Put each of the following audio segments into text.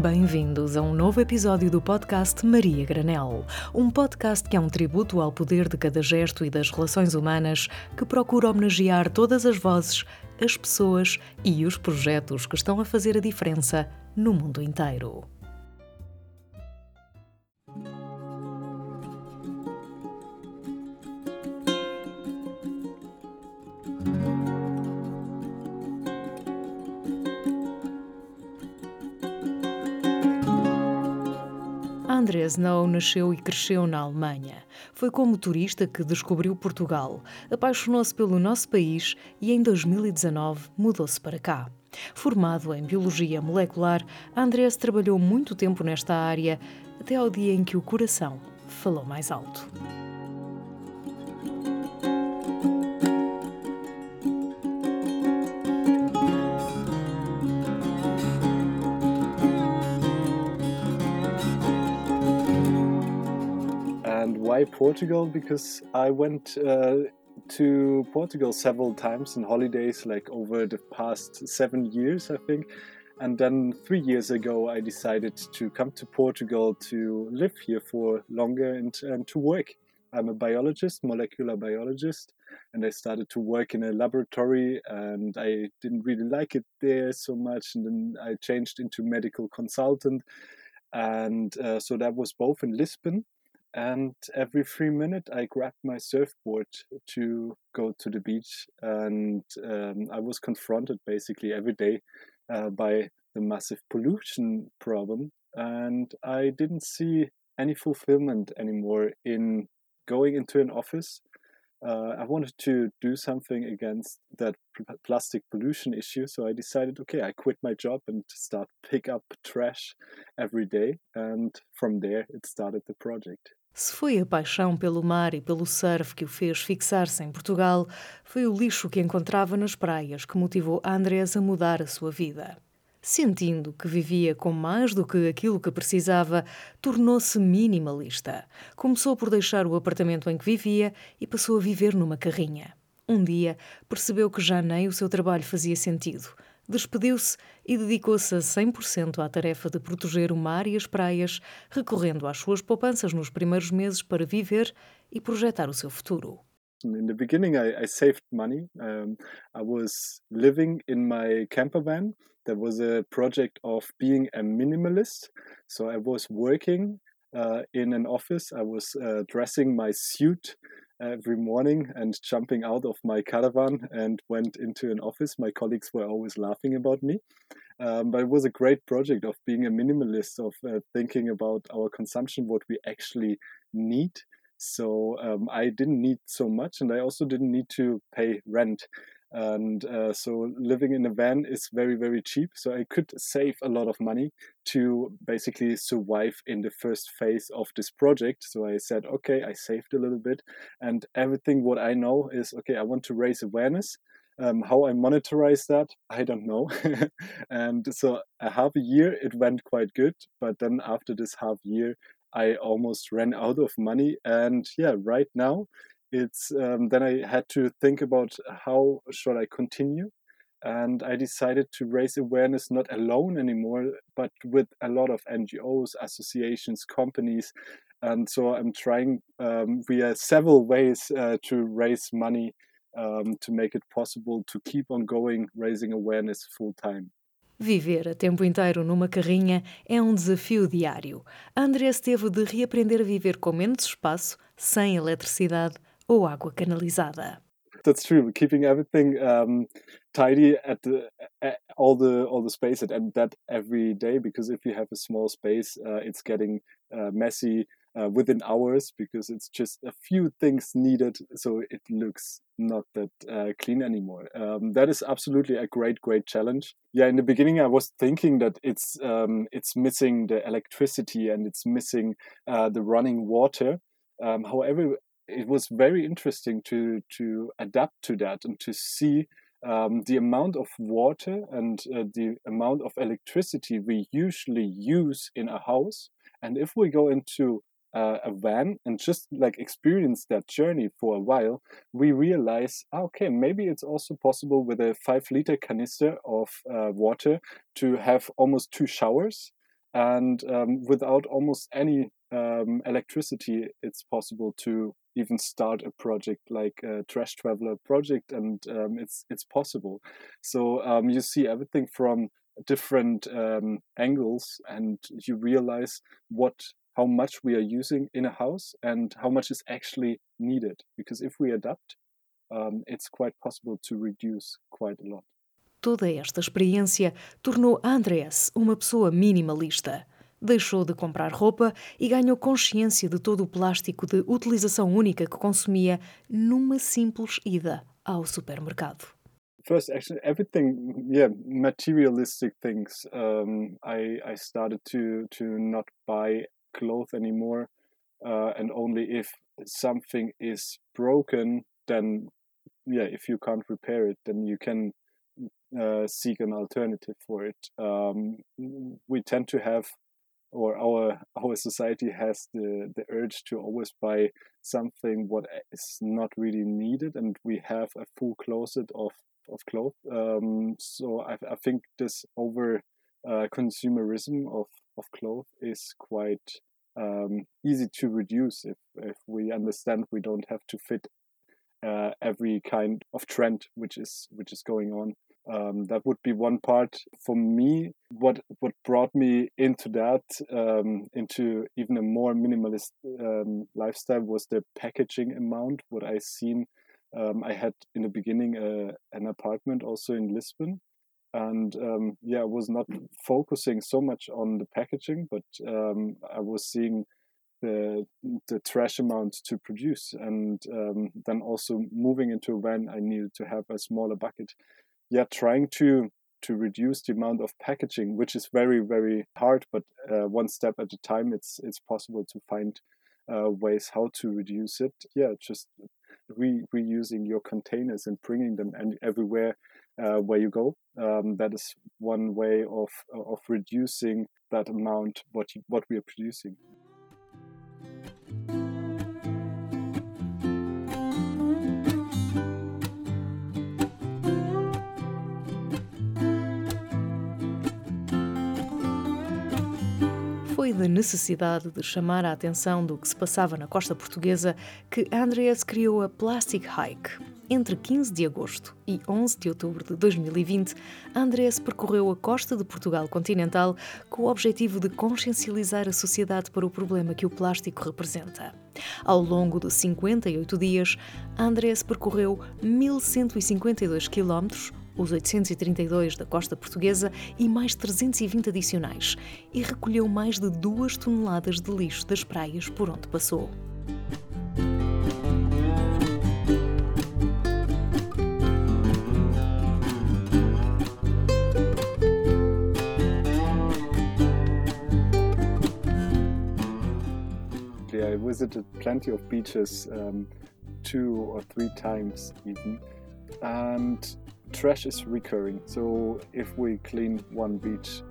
Bem-vindos a um novo episódio do podcast Maria Granel, um podcast que é um tributo ao poder de cada gesto e das relações humanas que procura homenagear todas as vozes, as pessoas e os projetos que estão a fazer a diferença no mundo inteiro. André Snow nasceu e cresceu na Alemanha. Foi como turista que descobriu Portugal, apaixonou-se pelo nosso país e em 2019 mudou-se para cá. Formado em biologia molecular, Andrés trabalhou muito tempo nesta área, até ao dia em que o coração falou mais alto. Why Portugal? Because I went uh, to Portugal several times in holidays, like over the past seven years, I think. And then three years ago, I decided to come to Portugal to live here for longer and, and to work. I'm a biologist, molecular biologist, and I started to work in a laboratory and I didn't really like it there so much. And then I changed into medical consultant. And uh, so that was both in Lisbon and every three minutes i grabbed my surfboard to go to the beach and um, i was confronted basically every day uh, by the massive pollution problem and i didn't see any fulfillment anymore in going into an office uh, I wanted to do something against that pl- plastic pollution issue. So I decided, okay, I quit my job and start pick up trash every day. And from there, it started the project. Se foi a paixão pelo mar e pelo surf que o fez fixar-se em Portugal, foi o lixo que encontrava nas praias que motivou Andrés a mudar a sua vida. Sentindo que vivia com mais do que aquilo que precisava, tornou-se minimalista. Começou por deixar o apartamento em que vivia e passou a viver numa carrinha. Um dia percebeu que já nem o seu trabalho fazia sentido despediu-se e dedicou-se a 100% à tarefa de proteger o mar e as praias, recorrendo às suas poupanças nos primeiros meses para viver e projetar o seu futuro. In the beginning, I, I saved money. Um, I was living in my camper van. There was a project of being a minimalist. So I was working uh, in an office. I was uh, dressing my suit every morning and jumping out of my caravan and went into an office. My colleagues were always laughing about me. Um, but it was a great project of being a minimalist, of uh, thinking about our consumption, what we actually need. So um, I didn't need so much, and I also didn't need to pay rent and uh, so living in a van is very very cheap so i could save a lot of money to basically survive in the first phase of this project so i said okay i saved a little bit and everything what i know is okay i want to raise awareness um, how I monetize that, I don't know. and so a half a year, it went quite good. But then after this half year, I almost ran out of money. And yeah, right now, it's um, then I had to think about how should I continue, and I decided to raise awareness not alone anymore, but with a lot of NGOs, associations, companies, and so I'm trying um, via several ways uh, to raise money um, to make it possible to keep on going, raising awareness full time. Viver a tempo inteiro numa carrinha é um desafio diário. Andreas teve de reaprender a viver com menos espaço, sem eletricidade ou água canalizada. That's true. Keeping everything um, tidy at the at all the all the space and that every day because if you have a small space, uh, it's getting uh, messy uh, within hours because it's just a few things needed, so it looks not that uh, clean anymore. Um, that is absolutely a great, great challenge. Yeah, in the beginning, I was thinking that it's um, it's missing the electricity and it's missing uh, the running water. Um, however, it was very interesting to to adapt to that and to see um, the amount of water and uh, the amount of electricity we usually use in a house. And if we go into uh, a van and just like experience that journey for a while we realize ah, okay maybe it's also possible with a five liter canister of uh, water to have almost two showers. And um, without almost any um, electricity, it's possible to even start a project like a Trash Traveler project, and um, it's it's possible. So um, you see everything from different um, angles, and you realize what how much we are using in a house and how much is actually needed. Because if we adapt, um, it's quite possible to reduce quite a lot. Toda esta experiência tornou Andreas uma pessoa minimalista. Deixou de comprar roupa e ganhou consciência de todo o plástico de utilização única que consumia numa simples ida ao supermercado. First, actually, everything, yeah, materialistic things. Um, I I started to to not buy clothes anymore, uh, and only if something is broken, then yeah, if you can't repair it, then you can uh, seek an alternative for it. Um, we tend to have, or our our society has the the urge to always buy something what is not really needed, and we have a full closet of of clothes. Um, so I, I think this over uh, consumerism of of clothes is quite um, easy to reduce if if we understand we don't have to fit uh, every kind of trend which is which is going on. Um, that would be one part for me. What what brought me into that, um, into even a more minimalist um, lifestyle, was the packaging amount. What I seen, um, I had in the beginning uh, an apartment also in Lisbon, and um, yeah, I was not focusing so much on the packaging, but um, I was seeing the the trash amount to produce, and then also moving into a van, I needed to have a smaller bucket yeah trying to to reduce the amount of packaging which is very very hard but uh, one step at a time it's it's possible to find uh, ways how to reduce it. Yeah just re- reusing your containers and bringing them and everywhere uh, where you go. Um, that is one way of of reducing that amount what you, what we are producing Foi da necessidade de chamar a atenção do que se passava na costa portuguesa que Andreas criou a Plastic Hike. Entre 15 de agosto e 11 de outubro de 2020, Andreas percorreu a costa de Portugal continental com o objetivo de consciencializar a sociedade para o problema que o plástico representa. Ao longo de 58 dias, Andreas percorreu 1152 quilómetros, os 832 da costa portuguesa e mais 320 adicionais, e recolheu mais de 2 toneladas de lixo das praias por onde passou. I visited plenty of beaches, um, two or three times even, and trash is recurring. So if we clean one beach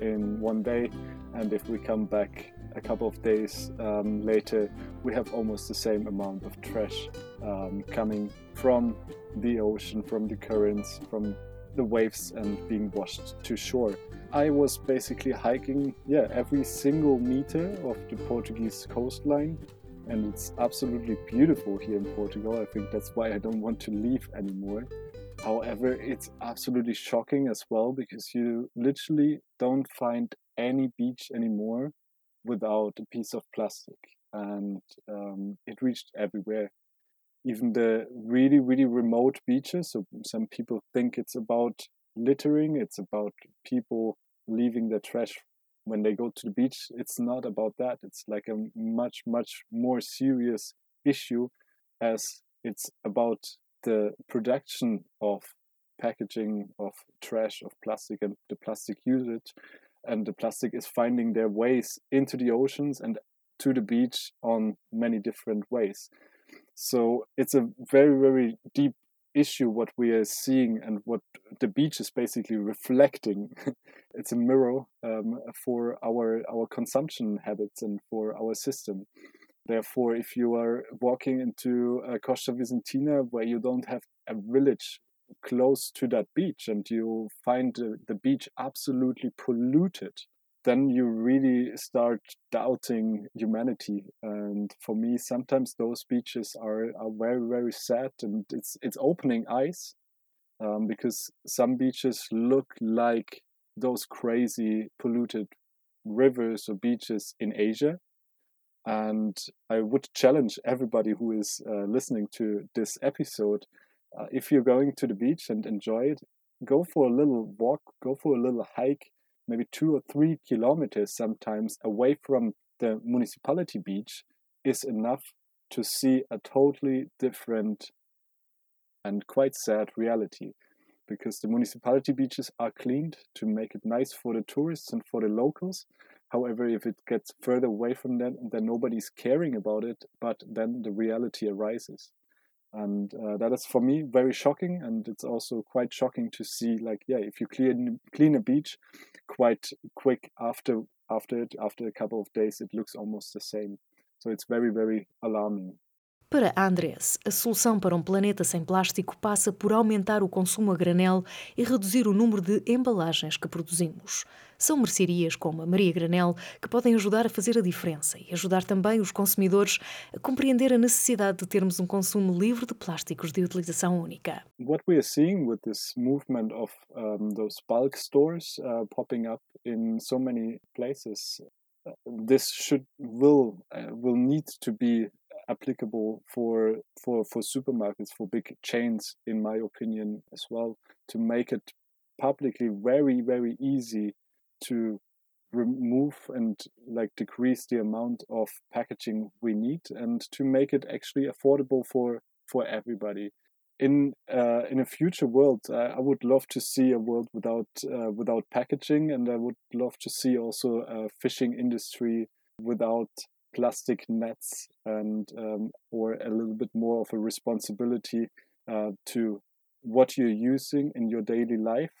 in one day, and if we come back a couple of days um, later, we have almost the same amount of trash um, coming from the ocean, from the currents, from the waves, and being washed to shore. I was basically hiking, yeah, every single meter of the Portuguese coastline, and it's absolutely beautiful here in Portugal. I think that's why I don't want to leave anymore. However, it's absolutely shocking as well because you literally don't find any beach anymore without a piece of plastic, and um, it reached everywhere. Even the really, really remote beaches. So some people think it's about littering, it's about people leaving their trash when they go to the beach. It's not about that. It's like a much, much more serious issue as it's about the production of packaging of trash of plastic and the plastic usage and the plastic is finding their ways into the oceans and to the beach on many different ways. So it's a very very deep issue what we are seeing and what the beach is basically reflecting. It's a mirror um, for our our consumption habits and for our system Therefore, if you are walking into uh, Costa Vicentina where you don't have a village close to that beach and you find the, the beach absolutely polluted, then you really start doubting humanity. And for me, sometimes those beaches are, are very, very sad and it's, it's opening eyes um, because some beaches look like those crazy polluted rivers or beaches in Asia. And I would challenge everybody who is uh, listening to this episode uh, if you're going to the beach and enjoy it, go for a little walk, go for a little hike, maybe two or three kilometers sometimes away from the municipality beach is enough to see a totally different and quite sad reality because the municipality beaches are cleaned to make it nice for the tourists and for the locals. However, if it gets further away from them, then nobody's caring about it, but then the reality arises. And uh, that is for me very shocking and it's also quite shocking to see like yeah if you clean clean a beach quite quick after after it after a couple of days it looks almost the same. So it's very very alarming Para Andreas, a solução para um planeta sem plástico passa por aumentar o consumo a granel e reduzir o número de embalagens que produzimos. São mercearias como a Maria Granel que podem ajudar a fazer a diferença e ajudar também os consumidores a compreender a necessidade de termos um consumo livre de plásticos de utilização única. What we are seeing with this movement of um, those bulk stores uh, popping up in so many places, uh, this should will uh, will need to be applicable for for for supermarkets for big chains in my opinion as well to make it publicly very very easy to remove and like decrease the amount of packaging we need and to make it actually affordable for for everybody. In uh, in a future world i would love to see a world without uh, without packaging and i would love to see also a fishing industry without plastic nets and um, or a little bit more of a responsibility uh, to what you're using in your daily life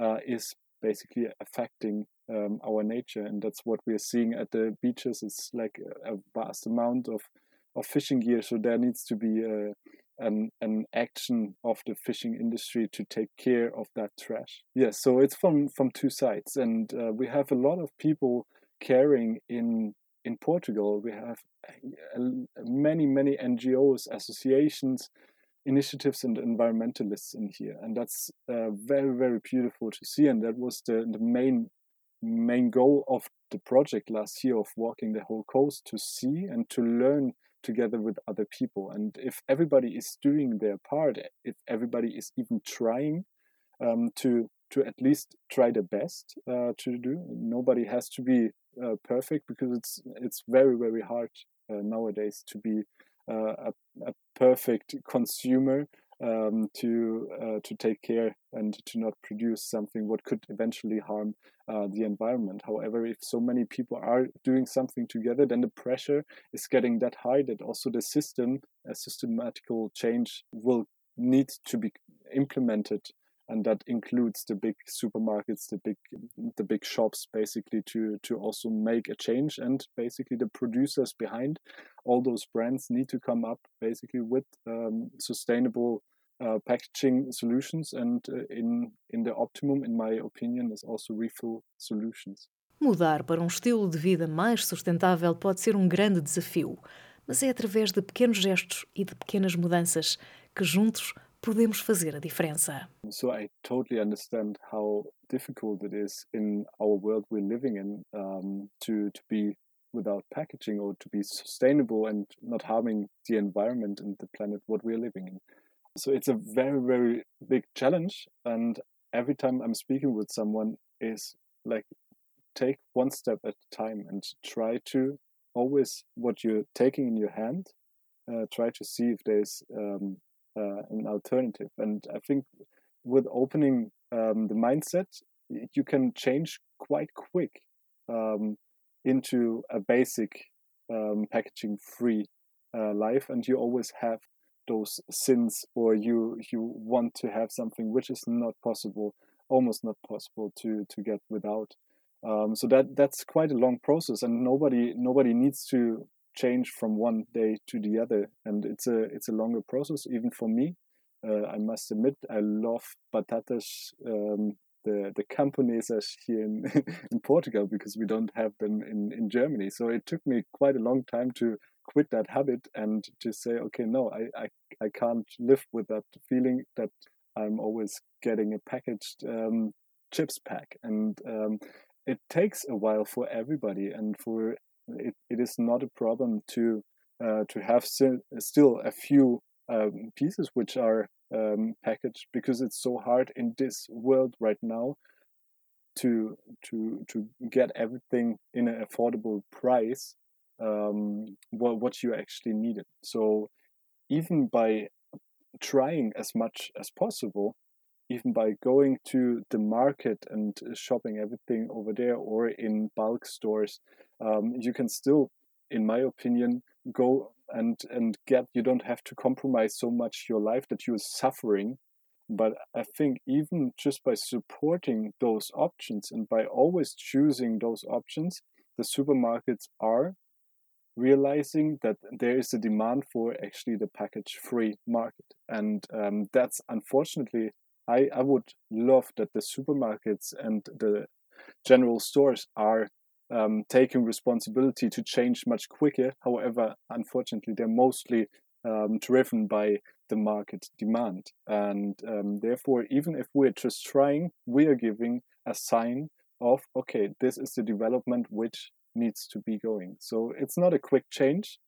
uh, is basically affecting um, our nature and that's what we're seeing at the beaches. It's like a, vast amount of of fishing gear so there needs to be a, an an action of the fishing industry to take care of that trash. Yes so it's from from two sides and uh, we have a lot of people caring in in Portugal, we have many, many NGOs, associations, initiatives, and environmentalists in here, and that's uh, very, very beautiful to see. And that was the, the main main goal of the project last year of walking the whole coast to see and to learn together with other people. And if everybody is doing their part, if everybody is even trying um, to to at least try the best uh, to do, nobody has to be uh, perfect because it's it's very very hard uh, nowadays to be uh, a, a perfect consumer um, to uh, to take care and to not produce something what could eventually harm uh, the environment. However, if so many people are doing something together, then the pressure is getting that high that also the system, a systematical change, will need to be implemented and that includes the big supermarkets the big the big shops basically to to also make a change. And basically the producers behind all those brands need to come up basically with um, sustainable uh, packaging solutions. And uh, in in the optimum in my opinion is also refill solutions. Mudar para um estilo de vida mais sustentável pode ser um grande desafio, mas é através de pequenos gestos e de pequenas mudanças que juntos podemos fazer a diferença. So I totally understand how difficult it is in our world we're living in um, to to be without packaging or to be sustainable and not harming the environment and the planet what we're living in. So it's a very very big challenge and every time I'm speaking with someone is like take one step at a time and try to always what you're taking in your hand uh, try to see if there's um, uh, an alternative. And I think with opening um, the mindset, you can change quite quick um, into a basic um, packaging free uh, life, and you always have those sins, or you you want to have something which is not possible, almost not possible to to get without. Um, so that that's quite a long process, and nobody nobody needs to change from one day to the other and it's a it's a longer process even for me uh, i must admit i love batatas um, the the camponesas here in in Portugal because we don't have them in in Germany. So it took me quite a long time to quit that habit and to say, okay, no, I I, I can't live with that feeling that I'm always getting a packaged um, chips pack, and um, it takes a while for everybody, and for it, it is not a problem to uh, to have still, still a few um, pieces which are um, packaged because it's so hard in this world right now to to to get everything in an affordable price um, what what you actually needed. So even by trying as much as possible, even by going to the market and shopping everything over there or in bulk stores, um, you can still, in my opinion, go and and get. You don't have to compromise so much your life that you're suffering. But I think even just by supporting those options and by always choosing those options, the supermarkets are realizing that there is a demand for actually the package free market. And um, that's unfortunately, I, I would love that the supermarkets and the general stores are um, taking responsibility to change much quicker. However, unfortunately, they're mostly um, driven by the market demand. And um, therefore, even if we're just trying, we are giving a sign of, okay, this is the development which needs to be going. So it's not a quick change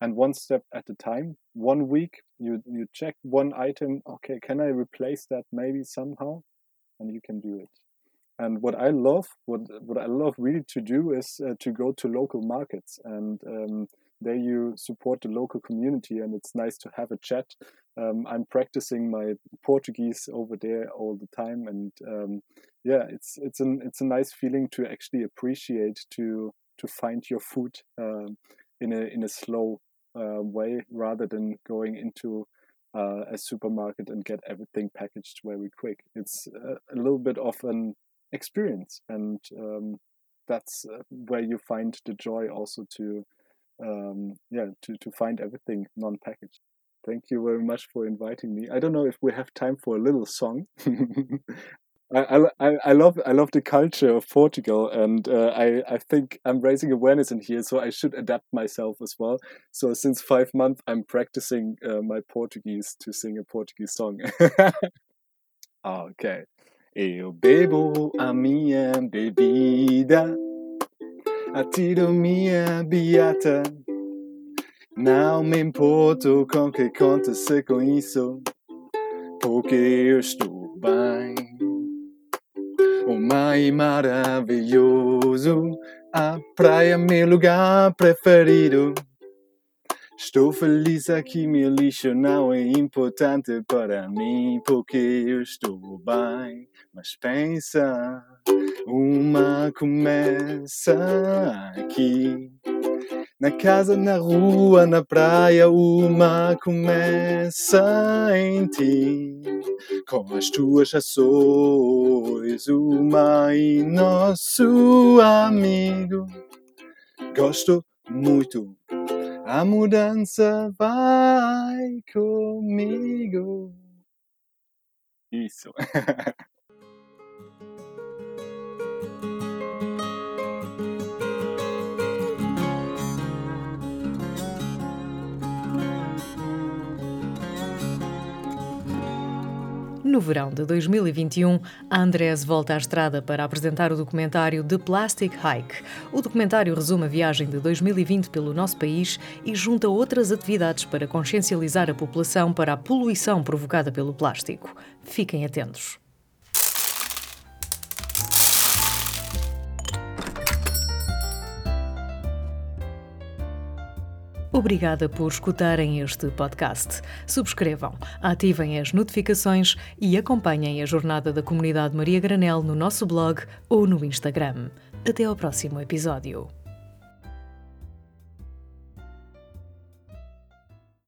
and one step at a time. One week you you check one item, okay, can I replace that maybe somehow? And you can do it. And what I love, what what I love really to do is uh, to go to local markets and um, there you support the local community and it's nice to have a chat. Um, I'm practicing my Portuguese over there all the time and um, yeah, it's it's an it's a nice feeling to actually appreciate to to find your food um, in a in a slow uh, way rather than going into uh, a supermarket and get everything packaged very quick. It's a little bit of an experience, and um, that's uh, where you find the joy also to um, yeah to to find everything non-packaged. Thank you very much for inviting me. I don't know if we have time for a little song. I, I, I love I love the culture of Portugal, and uh, I I think I'm raising awareness in here, so I should adapt myself as well. So since five months, I'm practicing uh, my Portuguese to sing a Portuguese song. okay. Eu bebo a minha bebida, atiro minha beata. Não me importo com que aconteça com isso, porque eu estou bem. O mar é maravilhoso, a praia é meu lugar preferido. Estou feliz aqui, meu lixo não é importante para mim, porque eu estou bem. Mas pensa, uma começa aqui. Na casa, na rua, na praia, uma começa em ti. Com as tuas ações, uma e nosso amigo. Gosto muito, a mudança vai comigo. Isso. No verão de 2021, a Andrés volta à estrada para apresentar o documentário The Plastic Hike. O documentário resume a viagem de 2020 pelo nosso país e junta outras atividades para consciencializar a população para a poluição provocada pelo plástico. Fiquem atentos. Obrigada por escutarem este podcast. Subscrevam, ativem as notificações e acompanhem a jornada da comunidade Maria Granel no nosso blog ou no Instagram. Até ao próximo episódio.